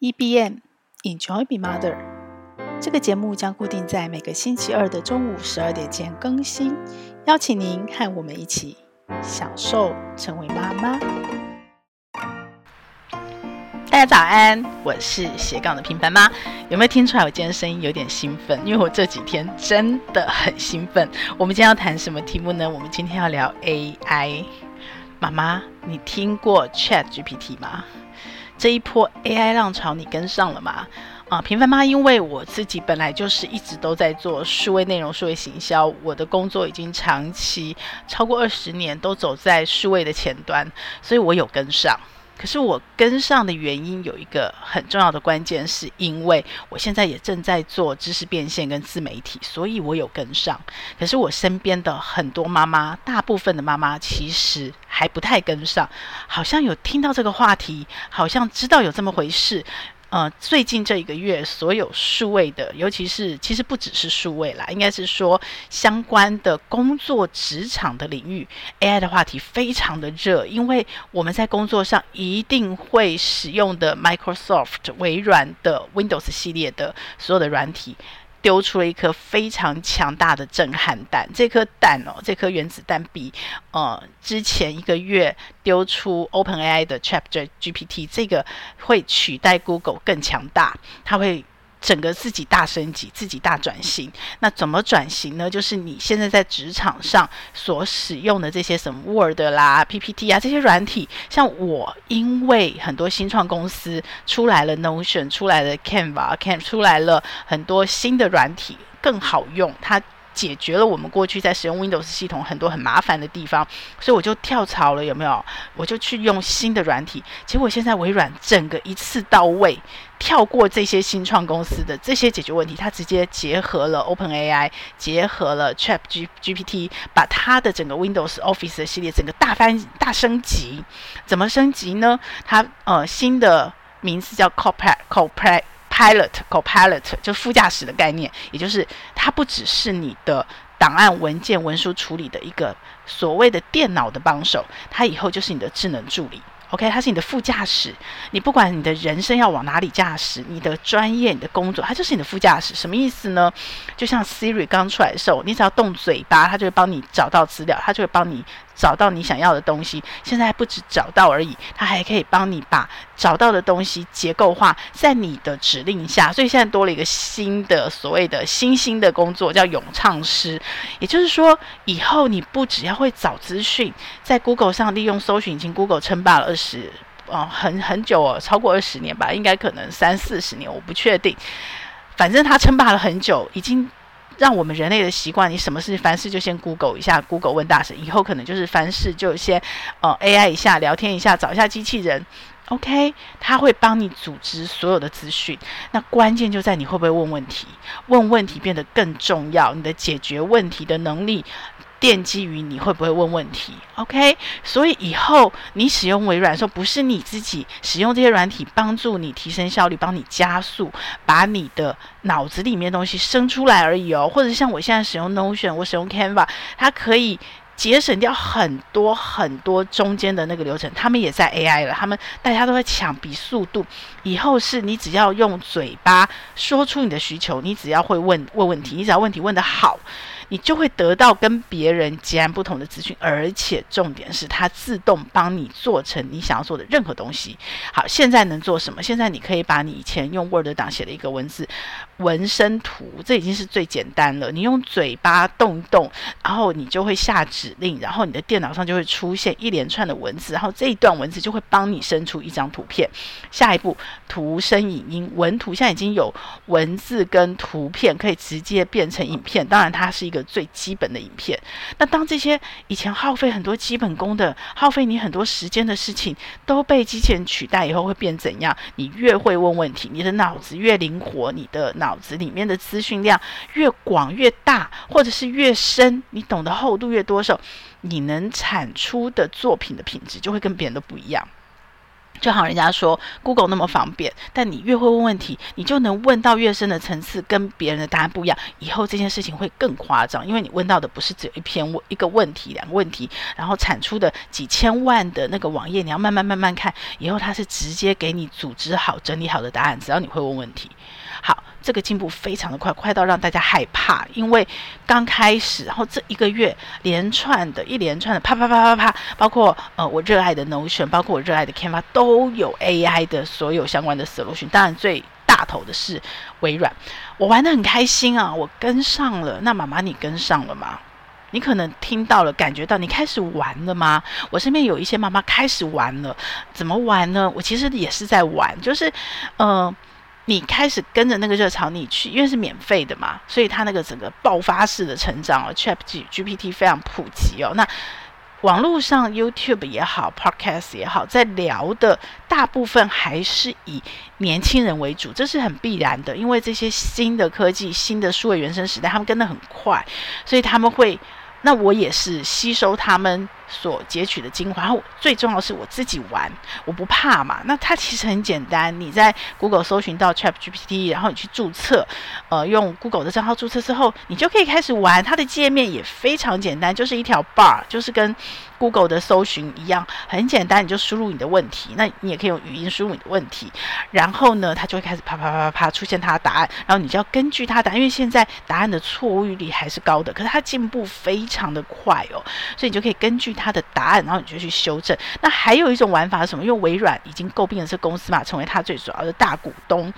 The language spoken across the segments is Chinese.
EBM Enjoy Be Mother，这个节目将固定在每个星期二的中午十二点前更新，邀请您和我们一起享受成为妈妈。大家早安，我是斜杠的平凡妈。有没有听出来我今天声音有点兴奋？因为我这几天真的很兴奋。我们今天要谈什么题目呢？我们今天要聊 AI。妈妈，你听过 ChatGPT 吗？这一波 AI 浪潮，你跟上了吗？啊，平凡妈，因为我自己本来就是一直都在做数位内容、数位行销，我的工作已经长期超过二十年都走在数位的前端，所以我有跟上。可是我跟上的原因有一个很重要的关键，是因为我现在也正在做知识变现跟自媒体，所以我有跟上。可是我身边的很多妈妈，大部分的妈妈其实还不太跟上，好像有听到这个话题，好像知道有这么回事。呃，最近这一个月，所有数位的，尤其是其实不只是数位啦，应该是说相关的工作职场的领域，AI 的话题非常的热，因为我们在工作上一定会使用的 Microsoft 微软的 Windows 系列的所有的软体。丢出了一颗非常强大的震撼弹，这颗弹哦，这颗原子弹比呃之前一个月丢出 OpenAI 的 ChatGPT 这个会取代 Google 更强大，它会。整个自己大升级，自己大转型。那怎么转型呢？就是你现在在职场上所使用的这些什么 Word 啦、PPT 啊这些软体，像我，因为很多新创公司出来了 Notion，出来了 Canva、Can 出来了很多新的软体，更好用。它解决了我们过去在使用 Windows 系统很多很麻烦的地方，所以我就跳槽了，有没有？我就去用新的软体。结果现在微软整个一次到位，跳过这些新创公司的这些解决问题，它直接结合了 OpenAI，结合了 ChatGPT，把它的整个 Windows Office 的系列整个大翻大升级。怎么升级呢？它呃新的名字叫 Copilot Pilot Copilot 就副驾驶的概念，也就是它不只是你的档案文件文书处理的一个所谓的电脑的帮手，它以后就是你的智能助理。OK，它是你的副驾驶，你不管你的人生要往哪里驾驶，你的专业、你的工作，它就是你的副驾驶。什么意思呢？就像 Siri 刚出来的时候，你只要动嘴巴，它就会帮你找到资料，它就会帮你找到你想要的东西。现在不止找到而已，它还可以帮你把找到的东西结构化在你的指令下。所以现在多了一个新的所谓的新兴的工作，叫咏唱师。也就是说，以后你不只要会找资讯，在 Google 上利用搜寻引擎，Google 称霸了二十哦，很很久哦，超过二十年吧，应该可能三四十年，我不确定。反正他称霸了很久，已经让我们人类的习惯，你什么事凡事就先 Google 一下，Google 问大神，以后可能就是凡事就先呃 AI 一下，聊天一下，找一下机器人，OK，它会帮你组织所有的资讯。那关键就在你会不会问问题，问问题变得更重要，你的解决问题的能力。奠基于你会不会问问题，OK？所以以后你使用微软的时候，不是你自己使用这些软体帮助你提升效率，帮你加速，把你的脑子里面的东西生出来而已哦。或者像我现在使用 Notion，我使用 Canva，它可以节省掉很多很多中间的那个流程。他们也在 AI 了，他们大家都在抢比速度。以后是你只要用嘴巴说出你的需求，你只要会问问问题，你只要问题问得好。你就会得到跟别人截然不同的资讯，而且重点是它自动帮你做成你想要做的任何东西。好，现在能做什么？现在你可以把你以前用 Word 档写的一个文字纹身图，这已经是最简单了。你用嘴巴动一动，然后你就会下指令，然后你的电脑上就会出现一连串的文字，然后这一段文字就会帮你生出一张图片。下一步，图、声、影、音、文图，现在已经有文字跟图片可以直接变成影片。当然，它是一个。最基本的影片，那当这些以前耗费很多基本功的、耗费你很多时间的事情都被机器人取代以后，会变怎样？你越会问问题，你的脑子越灵活，你的脑子里面的资讯量越广越大，或者是越深，你懂得厚度越多的时候，你能产出的作品的品质就会跟别人都不一样。就好，人家说 Google 那么方便，但你越会问问题，你就能问到越深的层次，跟别人的答案不一样。以后这件事情会更夸张，因为你问到的不是只有一篇问一个问题、两个问题，然后产出的几千万的那个网页，你要慢慢慢慢看。以后它是直接给你组织好、整理好的答案，只要你会问问题。这个进步非常的快，快到让大家害怕，因为刚开始，然后这一个月连串的一连串的啪啪啪啪啪，包括呃我热爱的 Notion，包括我热爱的 Canva，都有 AI 的所有相关的 solution。当然最大头的是微软，我玩得很开心啊，我跟上了。那妈妈你跟上了吗？你可能听到了，感觉到你开始玩了吗？我身边有一些妈妈开始玩了，怎么玩呢？我其实也是在玩，就是呃。你开始跟着那个热潮，你去，因为是免费的嘛，所以它那个整个爆发式的成长哦，ChatGPT 非常普及哦。那网络上 YouTube 也好，Podcast 也好，在聊的大部分还是以年轻人为主，这是很必然的，因为这些新的科技、新的数位原生时代，他们跟得很快，所以他们会。那我也是吸收他们所截取的精华，然后最重要是我自己玩，我不怕嘛。那它其实很简单，你在 Google 搜寻到 ChatGPT，然后你去注册，呃，用 Google 的账号注册之后，你就可以开始玩。它的界面也非常简单，就是一条 bar，就是跟 Google 的搜寻一样，很简单，你就输入你的问题。那你也可以用语音输入你的问题，然后呢，它就会开始啪啪啪啪啪出现它的答案，然后你就要根据它的答案，因为现在答案的错误率还是高的，可是它进步非常的快哦，所以你就可以根据它的答案，然后你就去修正。那还有一种玩法是什么？因为微软已经诟病了这公司嘛，成为它最主要的大股东，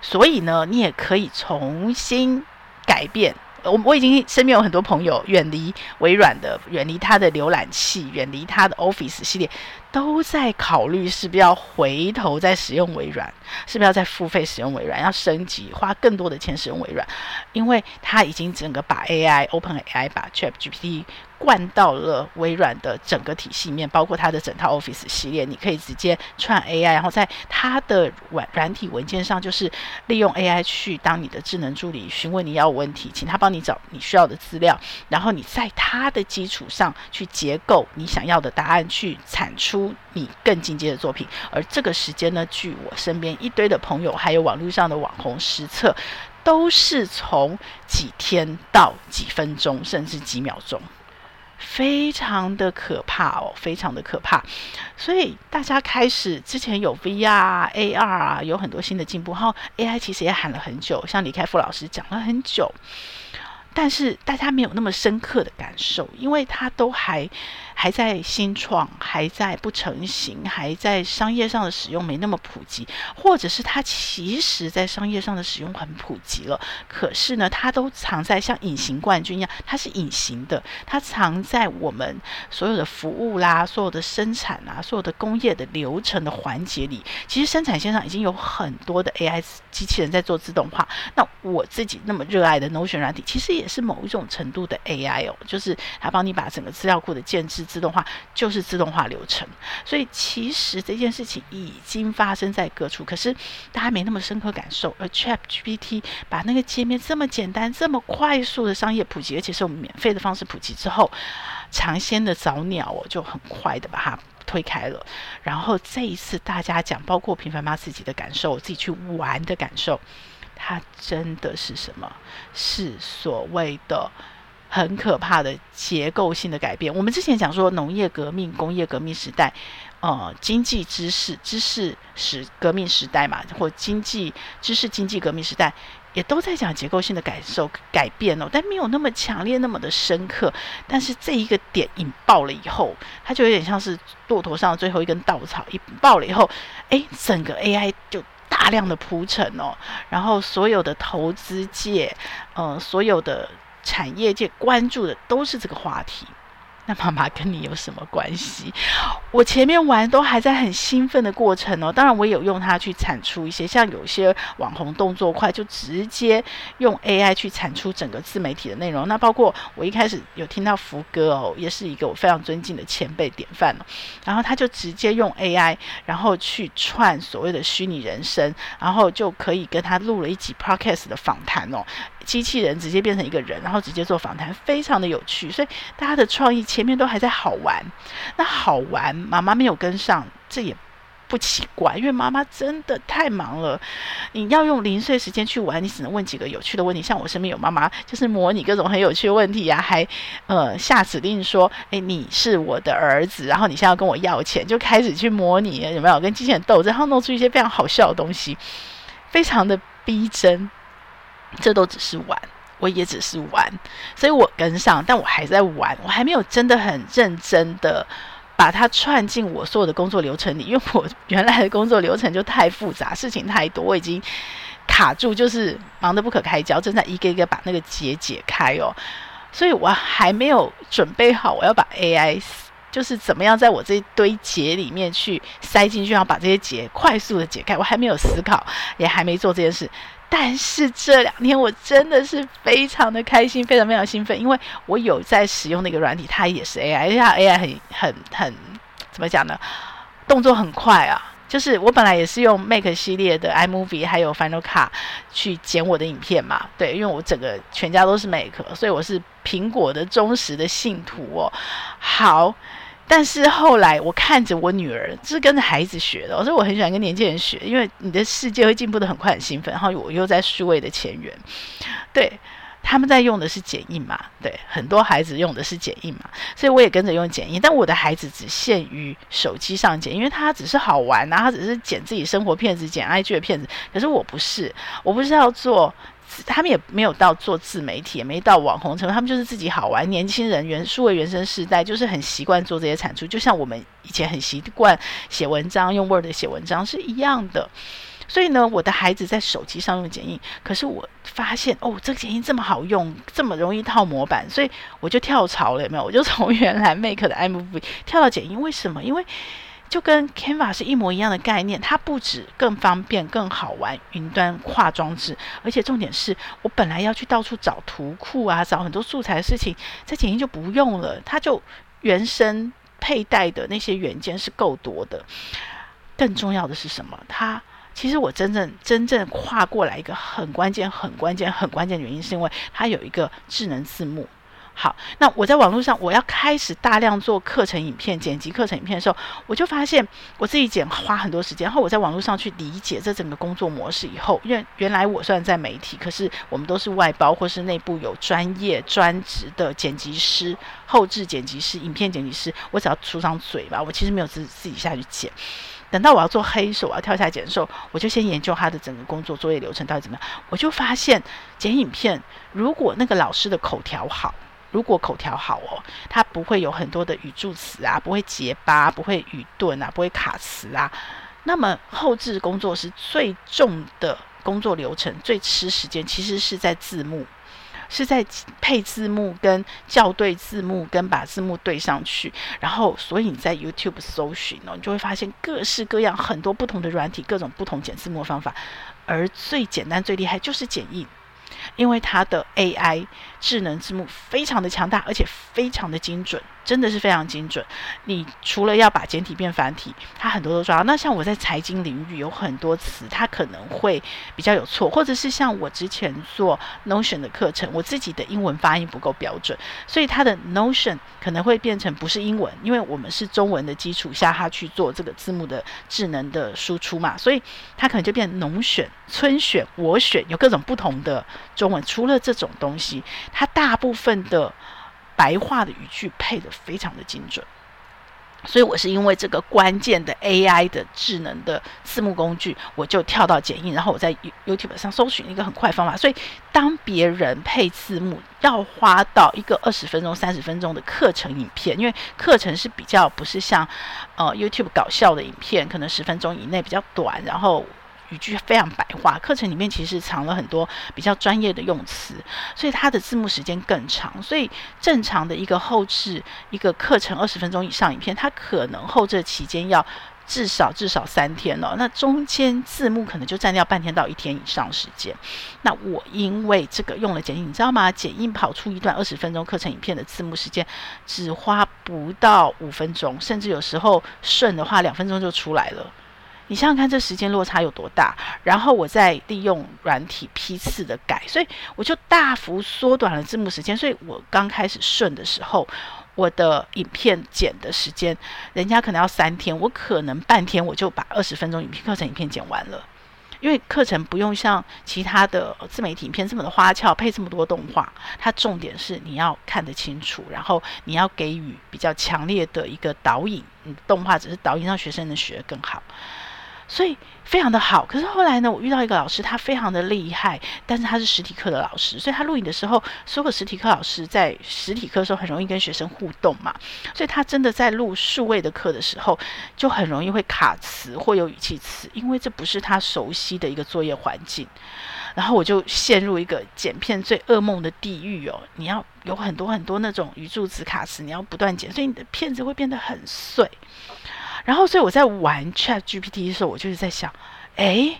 所以呢，你也可以重新改变。我我已经身边有很多朋友远离微软的，远离它的浏览器，远离它的 Office 系列，都在考虑是不是要回头再使用微软，是不是要再付费使用微软，要升级，花更多的钱使用微软，因为它已经整个把 AI OpenAI 把 ChatGPT。灌到了微软的整个体系里面，包括它的整套 Office 系列，你可以直接串 AI，然后在它的软软体文件上，就是利用 AI 去当你的智能助理，询问你要问题，请他帮你找你需要的资料，然后你在它的基础上去结构你想要的答案，去产出你更进阶的作品。而这个时间呢，据我身边一堆的朋友，还有网络上的网红实测，都是从几天到几分钟，甚至几秒钟。非常的可怕哦，非常的可怕，所以大家开始之前有 VR、AR 啊，有很多新的进步，然后 AI 其实也喊了很久，像李开复老师讲了很久。但是大家没有那么深刻的感受，因为他都还还在新创，还在不成型，还在商业上的使用没那么普及，或者是它其实在商业上的使用很普及了，可是呢，它都藏在像隐形冠军一样，它是隐形的，它藏在我们所有的服务啦、所有的生产啊、所有的工业的流程的环节里。其实生产线上已经有很多的 AI 机器人在做自动化。那我自己那么热爱的 Notion 软体，其实也。是某一种程度的 AI 哦，就是它帮你把整个资料库的建制自动化，就是自动化流程。所以其实这件事情已经发生在各处，可是大家没那么深刻感受。而 ChatGPT 把那个界面这么简单、这么快速的商业普及，而且是我们免费的方式普及之后，尝鲜的早鸟哦就很快的把它推开了。然后这一次大家讲，包括平凡妈自己的感受，我自己去玩的感受。它真的是什么？是所谓的很可怕的结构性的改变。我们之前讲说农业革命、工业革命时代，呃，经济知识、知识史革命时代嘛，或经济知识经济革命时代，也都在讲结构性的感受改变哦，但没有那么强烈、那么的深刻。但是这一个点引爆了以后，它就有点像是骆驼上的最后一根稻草，一爆了以后，诶，整个 AI 就。大量的铺陈哦，然后所有的投资界，呃，所有的产业界关注的都是这个话题。那妈妈跟你有什么关系？我前面玩都还在很兴奋的过程哦，当然我有用它去产出一些，像有些网红动作快，就直接用 AI 去产出整个自媒体的内容。那包括我一开始有听到福哥哦，也是一个我非常尊敬的前辈典范哦，然后他就直接用 AI，然后去串所谓的虚拟人生，然后就可以跟他录了一集 Podcast 的访谈哦。机器人直接变成一个人，然后直接做访谈，非常的有趣。所以大家的创意前面都还在好玩，那好玩，妈妈没有跟上，这也不奇怪，因为妈妈真的太忙了。你要用零碎时间去玩，你只能问几个有趣的问题。像我身边有妈妈，就是模拟各种很有趣的问题呀、啊，还呃下指令说：“诶，你是我的儿子，然后你现在要跟我要钱，就开始去模拟有没有跟机器人斗争，然后弄出一些非常好笑的东西，非常的逼真。这都只是玩，我也只是玩，所以我跟上，但我还在玩，我还没有真的很认真的。”把它串进我所有的工作流程里，因为我 原来的工作流程就太复杂，事情太多，我已经卡住，就是忙得不可开交，正在一个一个把那个结解开哦，所以我还没有准备好，我要把 AI 就是怎么样在我这一堆结里面去塞进去，然后把这些结快速的解开，我还没有思考，也还没做这件事。但是这两天我真的是非常的开心，非常非常兴奋，因为我有在使用那个软体，它也是 AI，而且它 AI 很很很怎么讲呢？动作很快啊！就是我本来也是用 Mac 系列的 iMovie 还有 Final Cut 去剪我的影片嘛，对，因为我整个全家都是 Mac，所以我是苹果的忠实的信徒哦。好。但是后来我看着我女儿，是跟着孩子学的，所以我很喜欢跟年轻人学，因为你的世界会进步得很快，很兴奋。然后我又在数位的前缘，对，他们在用的是剪映嘛，对，很多孩子用的是剪映嘛，所以我也跟着用剪映。但我的孩子只限于手机上剪，因为他只是好玩啊，他只是剪自己生活片子、剪 IG 的片子。可是我不是，我不是要做。他们也没有到做自媒体，也没到网红程度，他们就是自己好玩。年轻人原数位原生世代，就是很习惯做这些产出，就像我们以前很习惯写文章，用 Word 写文章是一样的。所以呢，我的孩子在手机上用剪映，可是我发现哦，这个剪映这么好用，这么容易套模板，所以我就跳槽了，有没有？我就从原来 Make 的 MV 跳到剪映，为什么？因为就跟 Canva 是一模一样的概念，它不止更方便、更好玩，云端跨装置，而且重点是我本来要去到处找图库啊，找很多素材的事情，在剪映就不用了，它就原生佩戴的那些元件是够多的。更重要的是什么？它其实我真正真正跨过来一个很关键、很关键、很关键的原因，是因为它有一个智能字幕。好，那我在网络上，我要开始大量做课程影片、剪辑课程影片的时候，我就发现我自己剪花很多时间。然后我在网络上去理解这整个工作模式以后，因为原来我虽然在媒体，可是我们都是外包或是内部有专业专职的剪辑师、后置剪辑师、影片剪辑师，我只要出张嘴吧，我其实没有自自己下去剪。等到我要做黑手，我要跳下剪的时候，我就先研究他的整个工作作业流程到底怎么样。我就发现剪影片，如果那个老师的口条好。如果口条好哦，它不会有很多的语助词啊，不会结巴，不会语顿啊，不会卡词啊。那么后制工作是最重的工作流程，最吃时间，其实是在字幕，是在配字幕跟校对字幕跟把字幕对上去。然后，所以你在 YouTube 搜寻哦，你就会发现各式各样很多不同的软体，各种不同剪字幕的方法。而最简单最厉害就是剪映。因为它的 AI 智能字幕非常的强大，而且非常的精准。真的是非常精准。你除了要把简体变繁体，它很多都抓。那像我在财经领域有很多词，它可能会比较有错，或者是像我之前做 Notion 的课程，我自己的英文发音不够标准，所以它的 Notion 可能会变成不是英文，因为我们是中文的基础下，它去做这个字幕的智能的输出嘛，所以它可能就变农选、村选、我选，有各种不同的中文。除了这种东西，它大部分的。白话的语句配得非常的精准，所以我是因为这个关键的 AI 的智能的字幕工具，我就跳到剪映，然后我在 YouTube 上搜寻一个很快方法。所以当别人配字幕要花到一个二十分钟、三十分钟的课程影片，因为课程是比较不是像呃 YouTube 搞笑的影片，可能十分钟以内比较短，然后。语句非常白话，课程里面其实藏了很多比较专业的用词，所以它的字幕时间更长。所以正常的一个后置一个课程二十分钟以上影片，它可能后制期间要至少至少三天哦。那中间字幕可能就占掉半天到一天以上时间。那我因为这个用了剪映，你知道吗？剪映跑出一段二十分钟课程影片的字幕时间，只花不到五分钟，甚至有时候顺的话两分钟就出来了。你想想看，这时间落差有多大？然后我再利用软体批次的改，所以我就大幅缩短了字幕时间。所以我刚开始顺的时候，我的影片剪的时间，人家可能要三天，我可能半天我就把二十分钟影片课程影片剪完了。因为课程不用像其他的自媒体影片这么的花俏，配这么多动画，它重点是你要看得清楚，然后你要给予比较强烈的一个导引，你动画只是导引，让学生能学得更好。所以非常的好，可是后来呢，我遇到一个老师，他非常的厉害，但是他是实体课的老师，所以他录影的时候，所有实体课老师在实体课的时候很容易跟学生互动嘛，所以他真的在录数位的课的时候，就很容易会卡词或有语气词，因为这不是他熟悉的一个作业环境，然后我就陷入一个剪片最噩梦的地狱哦，你要有很多很多那种语助词卡词，你要不断剪，所以你的片子会变得很碎。然后，所以我在玩 ChatGPT 的时候，我就是在想，诶，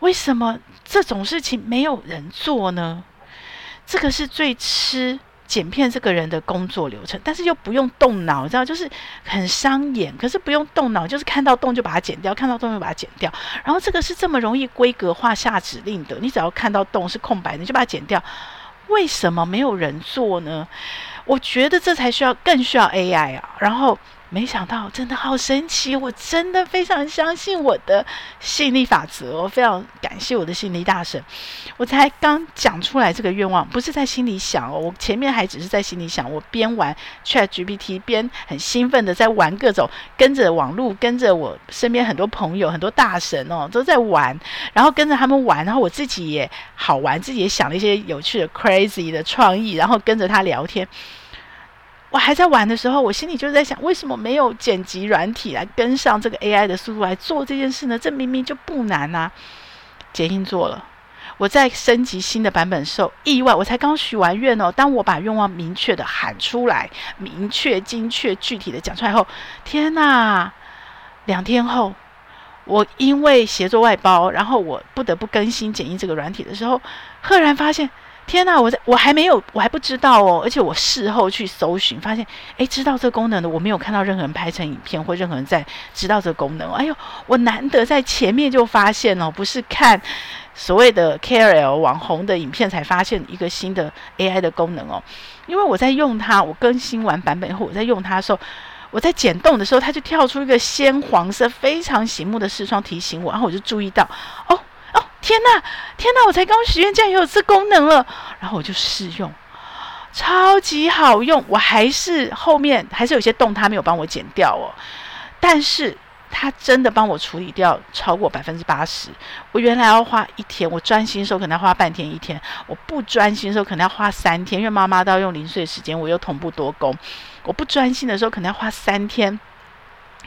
为什么这种事情没有人做呢？这个是最吃剪片这个人的工作流程，但是又不用动脑，你知道，就是很伤眼。可是不用动脑，就是看到洞就把它剪掉，看到洞就把它剪掉。然后这个是这么容易规格化下指令的，你只要看到洞是空白的，你就把它剪掉。为什么没有人做呢？我觉得这才需要更需要 AI 啊。然后。没想到，真的好神奇！我真的非常相信我的吸引力法则，我非常感谢我的吸引力大神。我才刚讲出来这个愿望，不是在心里想哦，我前面还只是在心里想。我边玩 ChatGPT，边很兴奋的在玩各种，跟着网络，跟着我身边很多朋友、很多大神哦，都在玩，然后跟着他们玩，然后我自己也好玩，自己也想了一些有趣的、crazy 的创意，然后跟着他聊天。我还在玩的时候，我心里就在想，为什么没有剪辑软体来跟上这个 AI 的速度来做这件事呢？这明明就不难啊！剪映做了，我在升级新的版本的时候，意外，我才刚许完愿哦。当我把愿望明确的喊出来，明确、精确、具体的讲出来后，天哪！两天后，我因为协作外包，然后我不得不更新剪映这个软体的时候，赫然发现。天呐，我在我还没有，我还不知道哦。而且我事后去搜寻，发现，诶，知道这个功能的，我没有看到任何人拍成影片，或任何人在知道这个功能。哎呦，我难得在前面就发现哦，不是看所谓的 KOL 网红的影片才发现一个新的 AI 的功能哦。因为我在用它，我更新完版本以后，我在用它的时候，我在剪动的时候，它就跳出一个鲜黄色、非常醒目的视窗提醒我，然后我就注意到，哦。天呐，天呐！我才刚许愿，竟然有这功能了。然后我就试用，超级好用。我还是后面还是有些洞，它没有帮我剪掉哦。但是它真的帮我处理掉超过百分之八十。我原来要花一天，我专心的时候可能要花半天一天；我不专心的时候可能要花三天，因为妈妈都要用零碎时间，我又同步多工。我不专心的时候可能要花三天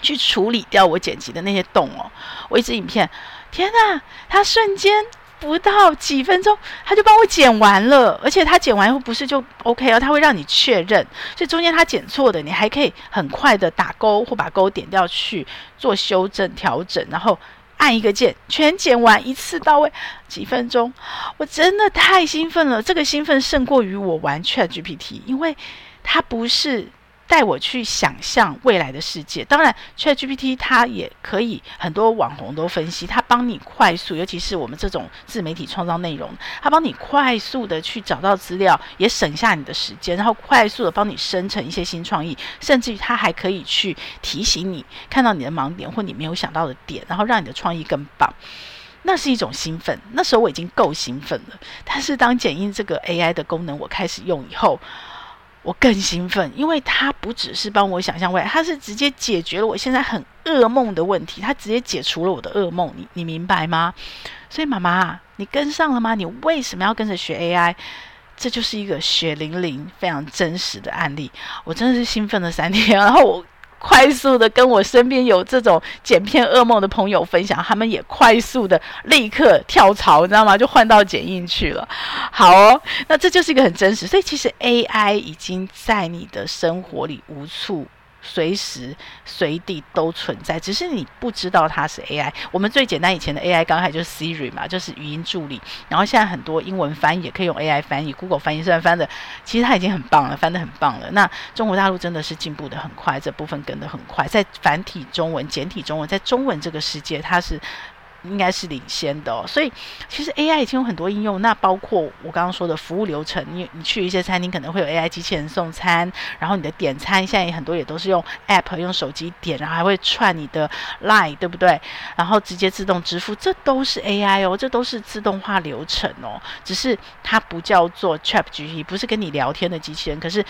去处理掉我剪辑的那些洞哦。我一直影片。天呐，他瞬间不到几分钟，他就帮我剪完了，而且他剪完以后不是就 OK 了，他会让你确认，所以中间他剪错的，你还可以很快的打勾或把勾点掉去做修正调整，然后按一个键，全剪完一次到位，几分钟，我真的太兴奋了，这个兴奋胜过于我玩 ChatGPT，因为它不是。带我去想象未来的世界。当然，ChatGPT 它也可以，很多网红都分析，它帮你快速，尤其是我们这种自媒体创造内容，它帮你快速的去找到资料，也省下你的时间，然后快速的帮你生成一些新创意，甚至于它还可以去提醒你看到你的盲点或你没有想到的点，然后让你的创意更棒。那是一种兴奋，那时候我已经够兴奋了。但是当剪映这个 AI 的功能我开始用以后，我更兴奋，因为它不只是帮我想象未来，它是直接解决了我现在很噩梦的问题，它直接解除了我的噩梦，你你明白吗？所以妈妈，你跟上了吗？你为什么要跟着学 AI？这就是一个血淋淋、非常真实的案例。我真的是兴奋了三天，然后我。快速的跟我身边有这种剪片噩梦的朋友分享，他们也快速的立刻跳槽，你知道吗？就换到剪映去了。好哦，那这就是一个很真实，所以其实 AI 已经在你的生活里无处。随时随地都存在，只是你不知道它是 AI。我们最简单以前的 AI 刚才就是 Siri 嘛，就是语音助理。然后现在很多英文翻译也可以用 AI 翻译，Google 翻译虽然翻的，其实它已经很棒了，翻的很棒了。那中国大陆真的是进步的很快，这部分跟的很快。在繁体中文、简体中文，在中文这个世界，它是应该是领先的哦。所以其实 AI 已经有很多应用，那包括我刚刚说的服务流程，你你去一些餐厅可能会有 AI 机器人送餐，然后你的点餐现在也很多也都是用 App 用手机点，然后还会串你的 Line，对不对？然后直接自动支付，这都是 AI 哦，这都是自动化流程哦，只是它不叫做 ChatGPT，不是跟你聊天的机器人，可是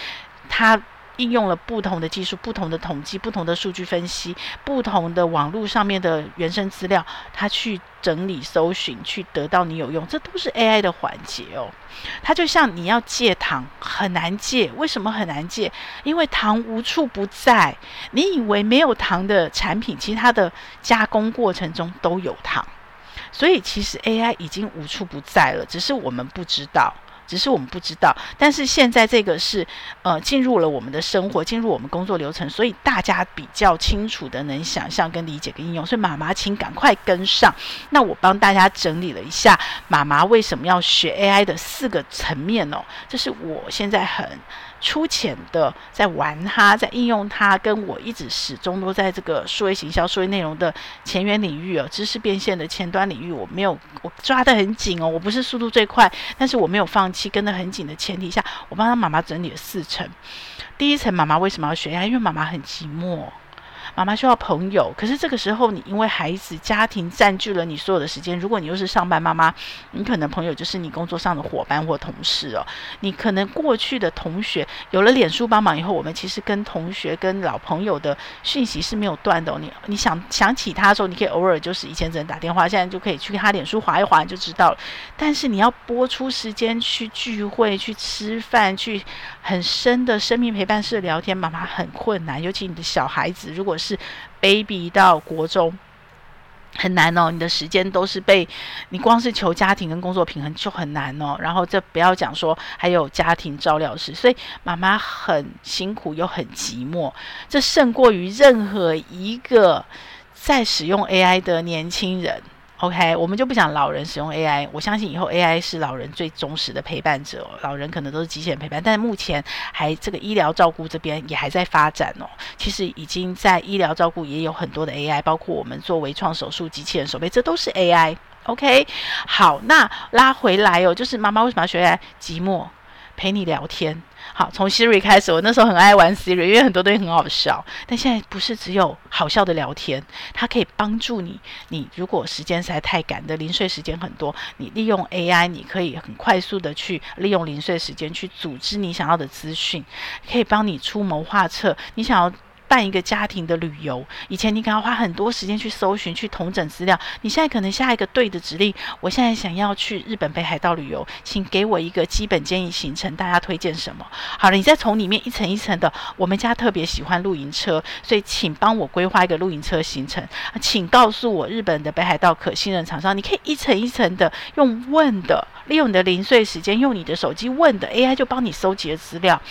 它。应用了不同的技术、不同的统计、不同的数据分析、不同的网络上面的原生资料，它去整理、搜寻，去得到你有用，这都是 AI 的环节哦。它就像你要戒糖，很难戒，为什么很难戒？因为糖无处不在。你以为没有糖的产品，其实它的加工过程中都有糖，所以其实 AI 已经无处不在了，只是我们不知道。只是我们不知道，但是现在这个是呃进入了我们的生活，进入我们工作流程，所以大家比较清楚的能想象跟理解跟应用。所以妈妈请赶快跟上。那我帮大家整理了一下妈妈为什么要学 AI 的四个层面哦，这是我现在很。粗浅的在玩它，在应用它，跟我一直始终都在这个数位行销、数位内容的前沿领域哦，知识变现的前端领域，我没有我抓得很紧哦，我不是速度最快，但是我没有放弃，跟得很紧的前提下，我帮他妈妈整理了四层。第一层，妈妈为什么要学呀？因为妈妈很寂寞。妈妈需要朋友，可是这个时候你因为孩子、家庭占据了你所有的时间。如果你又是上班妈妈，你可能朋友就是你工作上的伙伴或同事哦。你可能过去的同学有了脸书帮忙以后，我们其实跟同学、跟老朋友的讯息是没有断的哦。你你想想起他的时候，你可以偶尔就是以前只能打电话，现在就可以去他脸书划一划，你就知道了。但是你要拨出时间去聚会、去吃饭、去很深的生命陪伴式聊天，妈妈很困难。尤其你的小孩子如果我是 baby 到国中很难哦，你的时间都是被你光是求家庭跟工作平衡就很难哦。然后这不要讲说还有家庭照料师，所以妈妈很辛苦又很寂寞，这胜过于任何一个在使用 AI 的年轻人。OK，我们就不讲老人使用 AI，我相信以后 AI 是老人最忠实的陪伴者。老人可能都是机器人陪伴，但目前还这个医疗照顾这边也还在发展哦。其实已经在医疗照顾也有很多的 AI，包括我们做微创手术、机器人手背，这都是 AI。OK，好，那拉回来哦，就是妈妈为什么要学 AI？寂寞，陪你聊天。好，从 Siri 开始，我那时候很爱玩 Siri，因为很多东西很好笑。但现在不是只有好笑的聊天，它可以帮助你。你如果时间实在太赶的零碎时间很多，你利用 AI，你可以很快速的去利用零碎时间去组织你想要的资讯，可以帮你出谋划策。你想要。办一个家庭的旅游，以前你可能要花很多时间去搜寻、去统整资料，你现在可能下一个对的指令。我现在想要去日本北海道旅游，请给我一个基本建议行程，大家推荐什么？好了，你再从里面一层一层的。我们家特别喜欢露营车，所以请帮我规划一个露营车行程。请告诉我日本的北海道可信任厂商。你可以一层一层的用问的，利用你的零碎时间，用你的手机问的，AI 就帮你搜集了资料。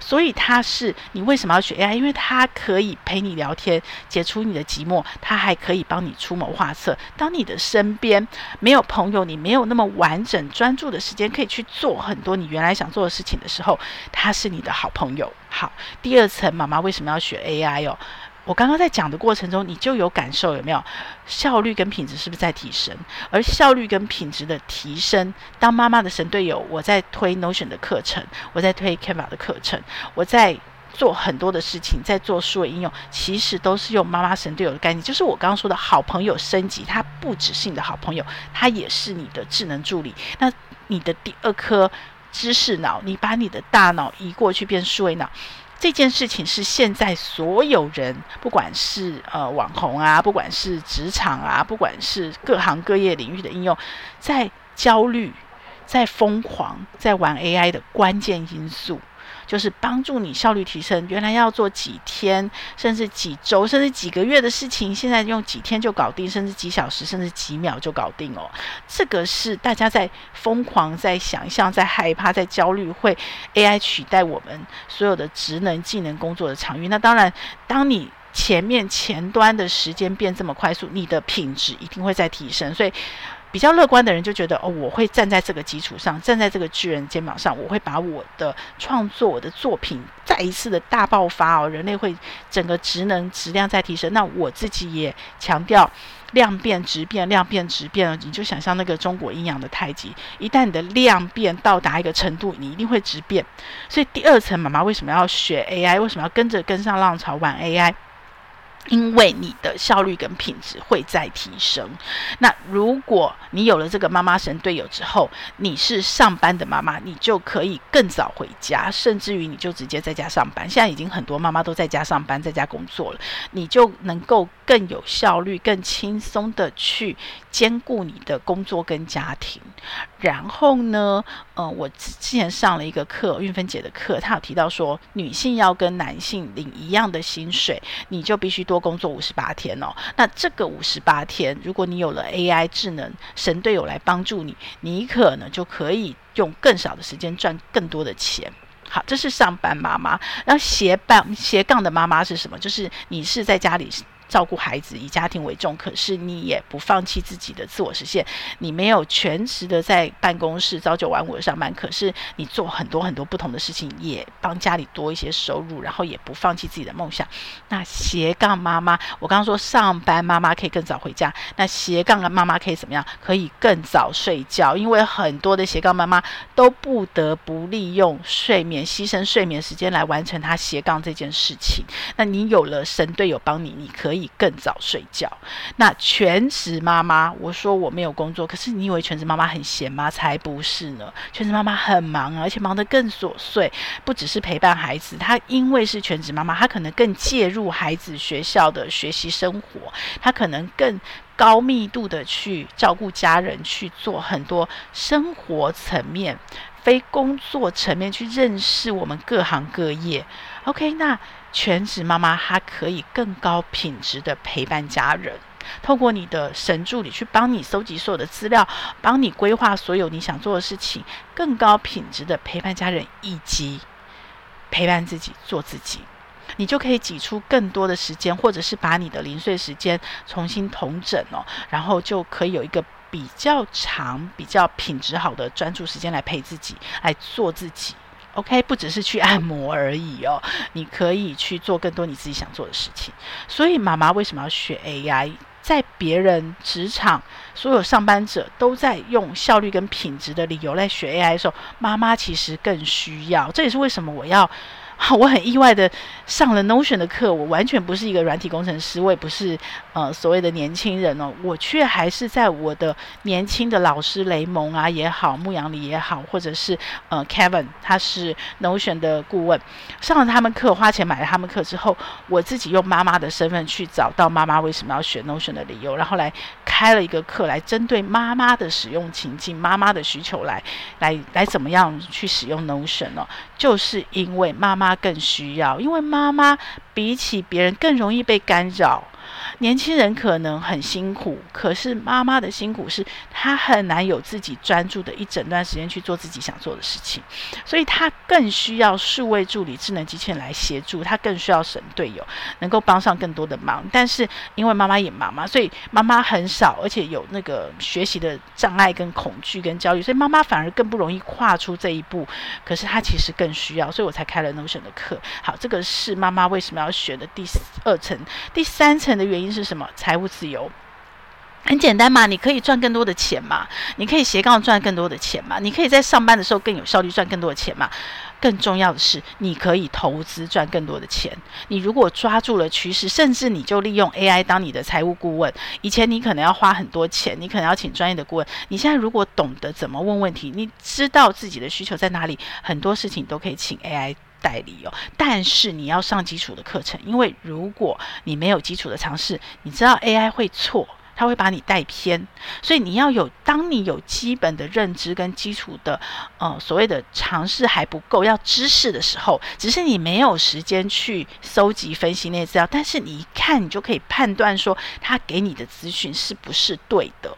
所以他是你为什么要学 AI？因为它可以陪你聊天，解除你的寂寞，他还可以帮你出谋划策。当你的身边没有朋友，你没有那么完整专注的时间，可以去做很多你原来想做的事情的时候，他是你的好朋友。好，第二层，妈妈为什么要学 AI 哦？我刚刚在讲的过程中，你就有感受，有没有？效率跟品质是不是在提升？而效率跟品质的提升，当妈妈的神队友，我在推 Notion 的课程，我在推 Canva 的课程，我在做很多的事情，在做数位应用，其实都是用妈妈神队友的概念，就是我刚刚说的好朋友升级，它不只是你的好朋友，它也是你的智能助理。那你的第二颗知识脑，你把你的大脑移过去变数位脑。这件事情是现在所有人，不管是呃网红啊，不管是职场啊，不管是各行各业领域的应用，在焦虑、在疯狂、在玩 AI 的关键因素。就是帮助你效率提升，原来要做几天，甚至几周，甚至几个月的事情，现在用几天就搞定，甚至几小时，甚至几秒就搞定哦。这个是大家在疯狂、在想象、在害怕、在焦虑，会 AI 取代我们所有的职能、技能、工作的场域。那当然，当你前面前端的时间变这么快速，你的品质一定会在提升。所以。比较乐观的人就觉得哦，我会站在这个基础上，站在这个巨人肩膀上，我会把我的创作、我的作品再一次的大爆发哦，人类会整个职能质量再提升。那我自己也强调量变质变，量变质变，你就想象那个中国阴阳的太极，一旦你的量变到达一个程度，你一定会质变。所以第二层，妈妈为什么要学 AI？为什么要跟着跟上浪潮玩 AI？因为你的效率跟品质会再提升。那如果你有了这个妈妈神队友之后，你是上班的妈妈，你就可以更早回家，甚至于你就直接在家上班。现在已经很多妈妈都在家上班，在家工作了，你就能够更有效率、更轻松的去兼顾你的工作跟家庭。然后呢，嗯、呃，我之前上了一个课，韵芬姐的课，她有提到说，女性要跟男性领一样的薪水，你就必须多工作五十八天哦。那这个五十八天，如果你有了 AI 智能神队友来帮助你，你可能就可以用更少的时间赚更多的钱。好，这是上班妈妈。然后斜杠斜杠的妈妈是什么？就是你是在家里。照顾孩子，以家庭为重，可是你也不放弃自己的自我实现。你没有全职的在办公室朝九晚五的上班，可是你做很多很多不同的事情，也帮家里多一些收入，然后也不放弃自己的梦想。那斜杠妈妈，我刚刚说上班妈妈可以更早回家，那斜杠的妈妈可以怎么样？可以更早睡觉，因为很多的斜杠妈妈都不得不利用睡眠，牺牲睡眠时间来完成她斜杠这件事情。那你有了神队友帮你，你可以。更早睡觉。那全职妈妈，我说我没有工作，可是你以为全职妈妈很闲吗？才不是呢！全职妈妈很忙啊，而且忙得更琐碎。不只是陪伴孩子，她因为是全职妈妈，她可能更介入孩子学校的学习生活，她可能更高密度的去照顾家人，去做很多生活层面、非工作层面去认识我们各行各业。OK，那。全职妈妈，她可以更高品质的陪伴家人，透过你的神助理去帮你搜集所有的资料，帮你规划所有你想做的事情，更高品质的陪伴家人以及陪伴自己做自己，你就可以挤出更多的时间，或者是把你的零碎时间重新统整哦，然后就可以有一个比较长、比较品质好的专注时间来陪自己，来做自己。OK，不只是去按摩而已哦，你可以去做更多你自己想做的事情。所以妈妈为什么要学 AI？在别人职场所有上班者都在用效率跟品质的理由来学 AI 的时候，妈妈其实更需要。这也是为什么我要。我很意外的上了 Notion 的课，我完全不是一个软体工程师，我也不是呃所谓的年轻人哦，我却还是在我的年轻的老师雷蒙啊也好，牧羊里也好，或者是呃 Kevin，他是 Notion 的顾问，上了他们课，花钱买了他们课之后，我自己用妈妈的身份去找到妈妈为什么要学 Notion 的理由，然后来开了一个课，来针对妈妈的使用情境、妈妈的需求来来来怎么样去使用 Notion 哦，就是因为妈妈。更需要，因为妈妈比起别人更容易被干扰。年轻人可能很辛苦，可是妈妈的辛苦是她很难有自己专注的一整段时间去做自己想做的事情，所以她更需要数位助理、智能机器人来协助，她更需要神队友能够帮上更多的忙。但是因为妈妈也忙嘛，所以妈妈很少，而且有那个学习的障碍、跟恐惧、跟焦虑，所以妈妈反而更不容易跨出这一步。可是她其实更需要，所以我才开了 Notion 的课。好，这个是妈妈为什么要学的第二层、第三层的原因。是什么？财务自由很简单嘛，你可以赚更多的钱嘛，你可以斜杠赚更多的钱嘛，你可以在上班的时候更有效率赚更多的钱嘛。更重要的是，你可以投资赚更多的钱。你如果抓住了趋势，甚至你就利用 AI 当你的财务顾问。以前你可能要花很多钱，你可能要请专业的顾问。你现在如果懂得怎么问问题，你知道自己的需求在哪里，很多事情都可以请 AI。代理哦，但是你要上基础的课程，因为如果你没有基础的尝试，你知道 AI 会错，它会把你带偏，所以你要有，当你有基本的认知跟基础的，呃，所谓的尝试还不够，要知识的时候，只是你没有时间去搜集分析那些资料，但是你一看，你就可以判断说，他给你的资讯是不是对的。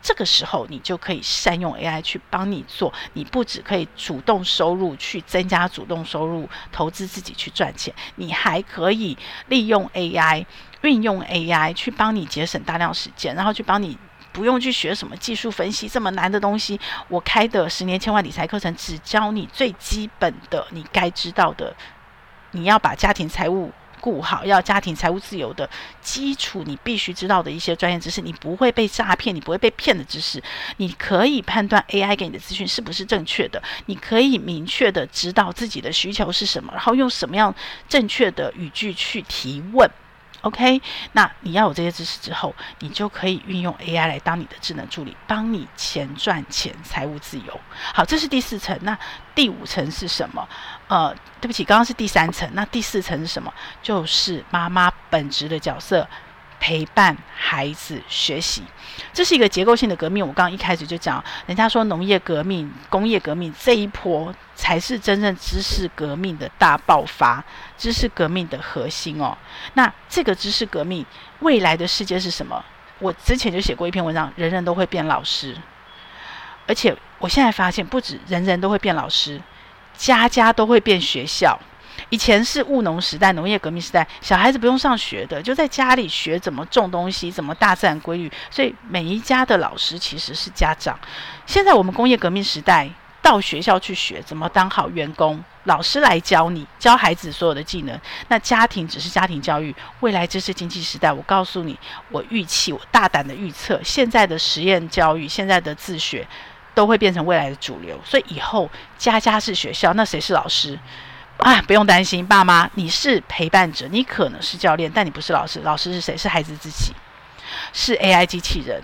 这个时候，你就可以善用 AI 去帮你做。你不只可以主动收入，去增加主动收入，投资自己去赚钱，你还可以利用 AI，运用 AI 去帮你节省大量时间，然后去帮你不用去学什么技术分析这么难的东西。我开的十年千万理财课程，只教你最基本的你该知道的，你要把家庭财务。顾好要家庭财务自由的基础，你必须知道的一些专业知识，你不会被诈骗，你不会被骗的知识，你可以判断 AI 给你的资讯是不是正确的，你可以明确的知道自己的需求是什么，然后用什么样正确的语句去提问。OK，那你要有这些知识之后，你就可以运用 AI 来当你的智能助理，帮你钱赚钱，财务自由。好，这是第四层。那第五层是什么？呃，对不起，刚刚是第三层。那第四层是什么？就是妈妈本职的角色。陪伴孩子学习，这是一个结构性的革命。我刚刚一开始就讲，人家说农业革命、工业革命这一波才是真正知识革命的大爆发，知识革命的核心哦。那这个知识革命未来的世界是什么？我之前就写过一篇文章，人人都会变老师，而且我现在发现，不止人人都会变老师，家家都会变学校。以前是务农时代、农业革命时代，小孩子不用上学的，就在家里学怎么种东西、怎么大自然规律。所以每一家的老师其实是家长。现在我们工业革命时代，到学校去学怎么当好员工，老师来教你，教孩子所有的技能。那家庭只是家庭教育，未来知识经济时代，我告诉你，我预期，我大胆的预测，现在的实验教育、现在的自学，都会变成未来的主流。所以以后家家是学校，那谁是老师？啊，不用担心，爸妈，你是陪伴者，你可能是教练，但你不是老师。老师是谁？是孩子自己，是 AI 机器人，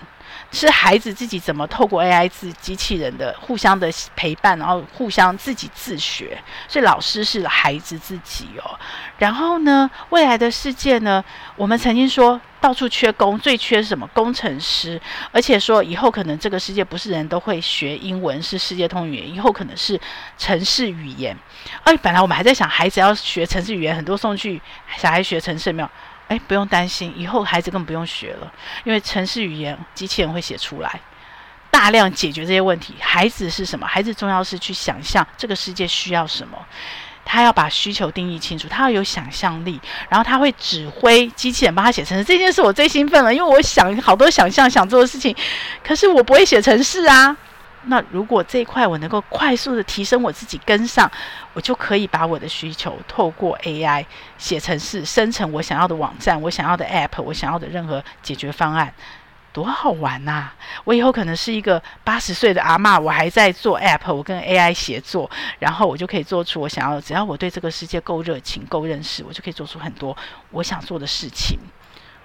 是孩子自己怎么透过 AI 自机器人的互相的陪伴，然后互相自己自学。所以老师是孩子自己哦。然后呢，未来的世界呢，我们曾经说。到处缺工，最缺什么？工程师。而且说以后可能这个世界不是人都会学英文，是世界通语言。以后可能是城市语言。哎，本来我们还在想孩子要学城市语言，很多送去小孩学城市没有？哎，不用担心，以后孩子根本不用学了，因为城市语言机器人会写出来，大量解决这些问题。孩子是什么？孩子重要是去想象这个世界需要什么。他要把需求定义清楚，他要有想象力，然后他会指挥机器人帮他写程式。这件事我最兴奋了，因为我想好多想象想做的事情，可是我不会写城市啊。那如果这一块我能够快速的提升我自己跟上，我就可以把我的需求透过 AI 写程式，生成我想要的网站、我想要的 App、我想要的任何解决方案。多好玩呐、啊！我以后可能是一个八十岁的阿嬷，我还在做 App，我跟 AI 协作，然后我就可以做出我想要的。只要我对这个世界够热情、够认识，我就可以做出很多我想做的事情。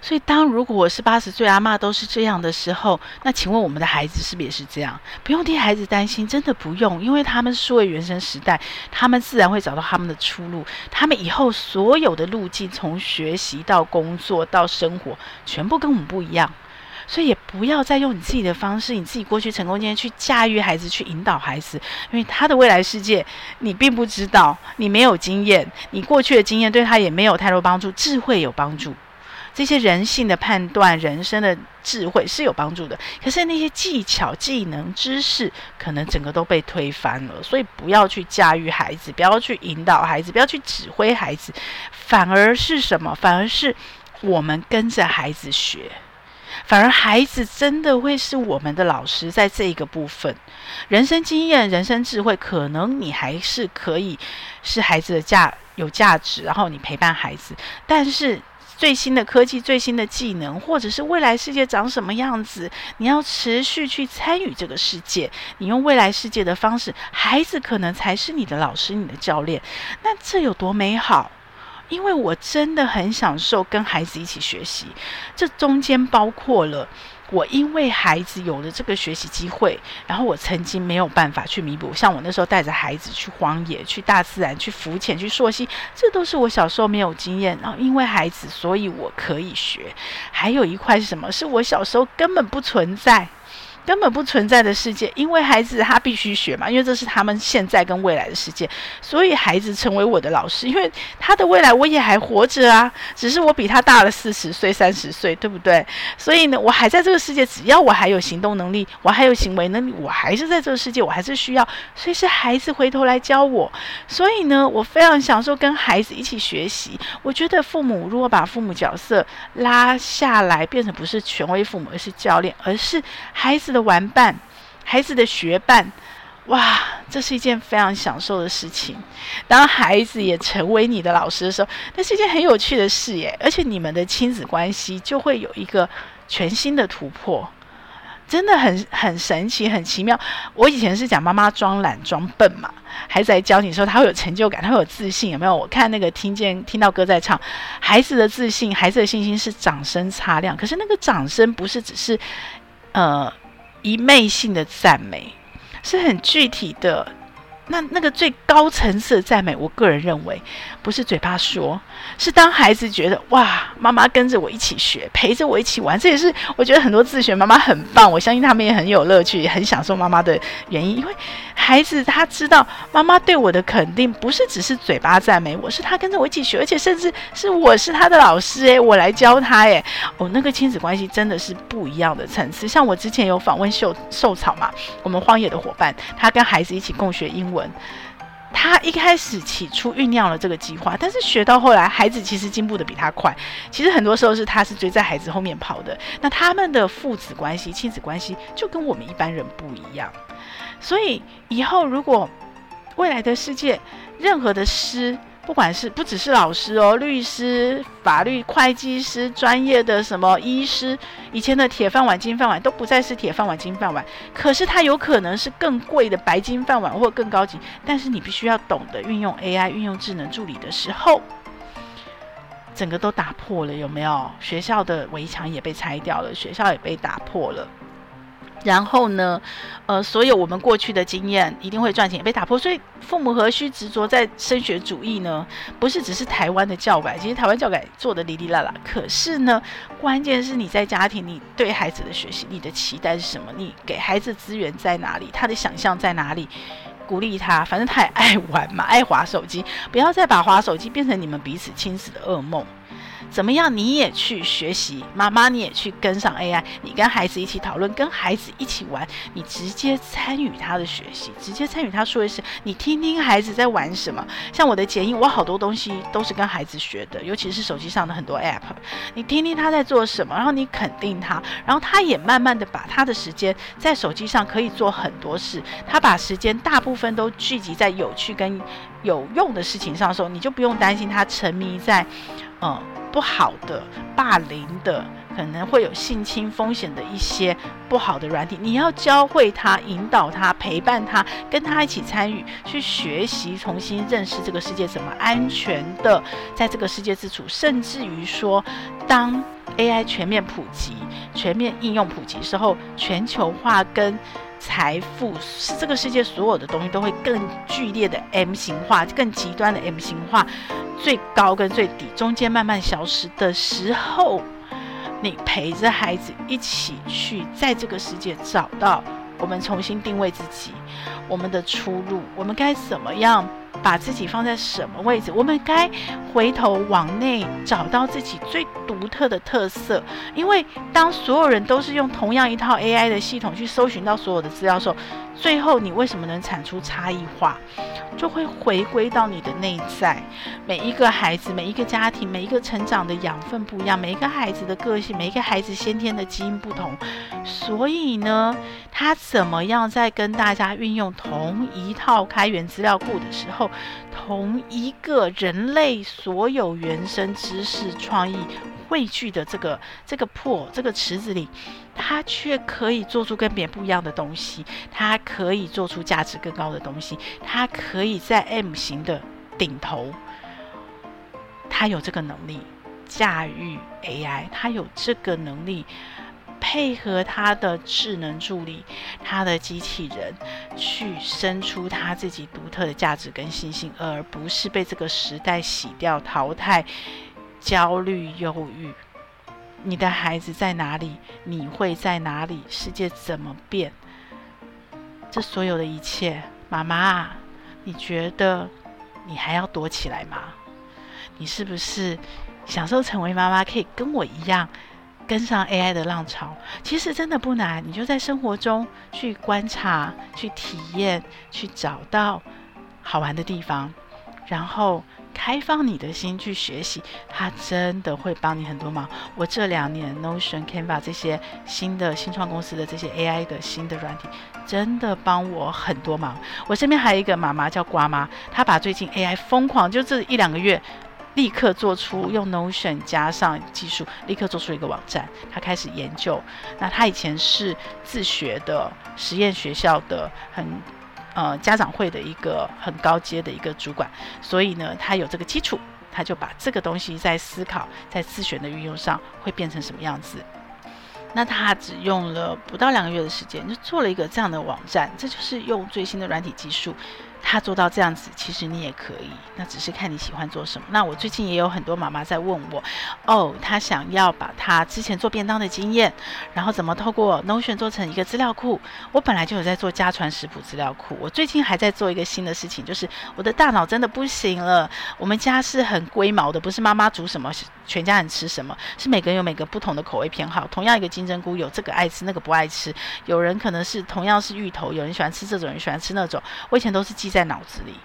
所以，当如果我是八十岁阿嬷都是这样的时候，那请问我们的孩子是不是也是这样？不用替孩子担心，真的不用，因为他们是数位原生时代，他们自然会找到他们的出路。他们以后所有的路径，从学习到工作到生活，全部跟我们不一样。所以也不要再用你自己的方式，你自己过去成功经验去驾驭孩子，去引导孩子，因为他的未来世界你并不知道，你没有经验，你过去的经验对他也没有太多帮助。智慧有帮助，这些人性的判断、人生的智慧是有帮助的。可是那些技巧、技能、知识，可能整个都被推翻了。所以不要去驾驭孩子，不要去引导孩子，不要去指挥孩子，反而是什么？反而是我们跟着孩子学。反而，孩子真的会是我们的老师，在这一个部分，人生经验、人生智慧，可能你还是可以是孩子的价有价值，然后你陪伴孩子。但是，最新的科技、最新的技能，或者是未来世界长什么样子，你要持续去参与这个世界，你用未来世界的方式，孩子可能才是你的老师、你的教练。那这有多美好？因为我真的很享受跟孩子一起学习，这中间包括了我因为孩子有了这个学习机会，然后我曾经没有办法去弥补，像我那时候带着孩子去荒野、去大自然、去浮潜、去溯溪，这都是我小时候没有经验。然后因为孩子，所以我可以学。还有一块是什么？是我小时候根本不存在。根本不存在的世界，因为孩子他必须学嘛，因为这是他们现在跟未来的世界，所以孩子成为我的老师，因为他的未来我也还活着啊，只是我比他大了四十岁、三十岁，对不对？所以呢，我还在这个世界，只要我还有行动能力，我还有行为能力，我还是在这个世界，我还是需要，所以是孩子回头来教我，所以呢，我非常享受跟孩子一起学习。我觉得父母如果把父母角色拉下来，变成不是权威父母，而是教练，而是孩子的玩伴，孩子的学伴，哇，这是一件非常享受的事情。当孩子也成为你的老师的时候，那是一件很有趣的事耶，而且你们的亲子关系就会有一个全新的突破。真的很很神奇，很奇妙。我以前是讲妈妈装懒装笨嘛，孩子来教你的时候，他会有成就感，他会有自信，有没有？我看那个听见听到歌在唱，孩子的自信，孩子的信心是掌声擦亮。可是那个掌声不是只是呃一昧性的赞美，是很具体的。那那个最高层次的赞美，我个人认为不是嘴巴说，是当孩子觉得哇，妈妈跟着我一起学，陪着我一起玩，这也是我觉得很多自学妈妈很棒，我相信他们也很有乐趣，很享受妈妈的原因，因为孩子他知道妈妈对我的肯定不是只是嘴巴赞美我，是他跟着我一起学，而且甚至是我是他的老师诶，我来教他诶。哦，那个亲子关系真的是不一样的层次。像我之前有访问秀秀草嘛，我们荒野的伙伴，他跟孩子一起共学英文。他一开始起初酝酿了这个计划，但是学到后来，孩子其实进步的比他快。其实很多时候是他是追在孩子后面跑的。那他们的父子关系、亲子关系就跟我们一般人不一样。所以以后如果未来的世界，任何的诗。不管是不只是老师哦，律师、法律、会计师、专业的什么医师，以前的铁饭碗、金饭碗都不再是铁饭碗、金饭碗，可是它有可能是更贵的白金饭碗或更高级。但是你必须要懂得运用 AI、运用智能助理的时候，整个都打破了，有没有？学校的围墙也被拆掉了，学校也被打破了。然后呢，呃，所有我们过去的经验一定会赚钱被打破，所以父母何须执着在升学主义呢？不是只是台湾的教改，其实台湾教改做得哩哩啦啦。可是呢，关键是你在家庭，你对孩子的学习，你的期待是什么？你给孩子资源在哪里？他的想象在哪里？鼓励他，反正他也爱玩嘛，爱滑手机，不要再把滑手机变成你们彼此亲子的噩梦。怎么样？你也去学习，妈妈你也去跟上 AI，你跟孩子一起讨论，跟孩子一起玩，你直接参与他的学习，直接参与他说的是，你听听孩子在玩什么。像我的剪映，我好多东西都是跟孩子学的，尤其是手机上的很多 App，你听听他在做什么，然后你肯定他，然后他也慢慢的把他的时间在手机上可以做很多事，他把时间大部分都聚集在有趣跟有用的事情上的时候，你就不用担心他沉迷在，嗯。不好的、霸凌的，可能会有性侵风险的一些不好的软体，你要教会他、引导他、陪伴他，跟他一起参与，去学习，重新认识这个世界，怎么安全的在这个世界自处，甚至于说，当 AI 全面普及、全面应用普及的时候，全球化跟财富是这个世界所有的东西都会更剧烈的 M 型化，更极端的 M 型化，最高跟最底中间慢慢消失的时候，你陪着孩子一起去在这个世界找到我们重新定位自己，我们的出路，我们该怎么样？把自己放在什么位置？我们该回头往内找到自己最独特的特色。因为当所有人都是用同样一套 AI 的系统去搜寻到所有的资料的时候，最后你为什么能产出差异化？就会回归到你的内在。每一个孩子、每一个家庭、每一个成长的养分不一样，每一个孩子的个性、每一个孩子先天的基因不同，所以呢，他怎么样在跟大家运用同一套开源资料库的时候，后同一个人类所有原生知识、创意汇聚的这个这个破这个池子里，他却可以做出跟别人不一样的东西，他可以做出价值更高的东西，他可以在 M 型的顶头，他有这个能力驾驭 AI，他有这个能力。配合他的智能助理，他的机器人，去生出他自己独特的价值跟信心，而不是被这个时代洗掉、淘汰、焦虑、忧郁。你的孩子在哪里，你会在哪里，世界怎么变？这所有的一切，妈妈，你觉得你还要躲起来吗？你是不是享受成为妈妈，可以跟我一样跟上 AI 的浪潮？其实真的不难，你就在生活中去观察、去体验、去找到好玩的地方，然后。开放你的心去学习，它真的会帮你很多忙。我这两年 Notion、Canva 这些新的新创公司的这些 AI 的新的软体，真的帮我很多忙。我身边还有一个妈妈叫瓜妈，她把最近 AI 疯狂就这一两个月，立刻做出用 Notion 加上技术，立刻做出一个网站。他开始研究。那他以前是自学的实验学校的很。呃，家长会的一个很高阶的一个主管，所以呢，他有这个基础，他就把这个东西在思考，在自选的运用上会变成什么样子。那他只用了不到两个月的时间，就做了一个这样的网站，这就是用最新的软体技术。他做到这样子，其实你也可以，那只是看你喜欢做什么。那我最近也有很多妈妈在问我，哦，她想要把她之前做便当的经验，然后怎么透过 Notion 做成一个资料库。我本来就有在做家传食谱资料库，我最近还在做一个新的事情，就是我的大脑真的不行了。我们家是很龟毛的，不是妈妈煮什么，全家人吃什么，是每个人有每个不同的口味偏好。同样一个金针菇，有这个爱吃，那个不爱吃。有人可能是同样是芋头，有人喜欢吃这种，有人喜欢吃那种。我以前都是记在脑子里，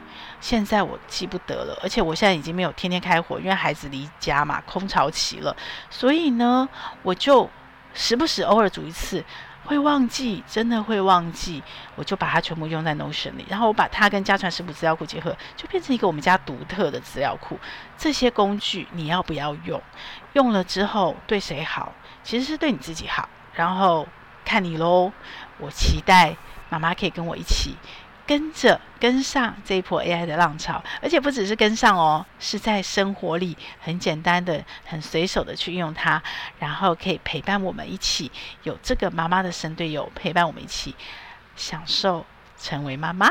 现在我记不得了，而且我现在已经没有天天开火，因为孩子离家嘛，空巢期了，所以呢，我就时不时偶尔煮一次，会忘记，真的会忘记，我就把它全部用在 Notion 里，然后我把它跟家传食谱资料库结合，就变成一个我们家独特的资料库。这些工具你要不要用？用了之后对谁好？其实是对你自己好，然后看你喽。我期待妈妈可以跟我一起。跟着跟上这一波 AI 的浪潮，而且不只是跟上哦，是在生活里很简单的、很随手的去用它，然后可以陪伴我们一起有这个妈妈的神队友陪伴我们一起享受成为妈妈。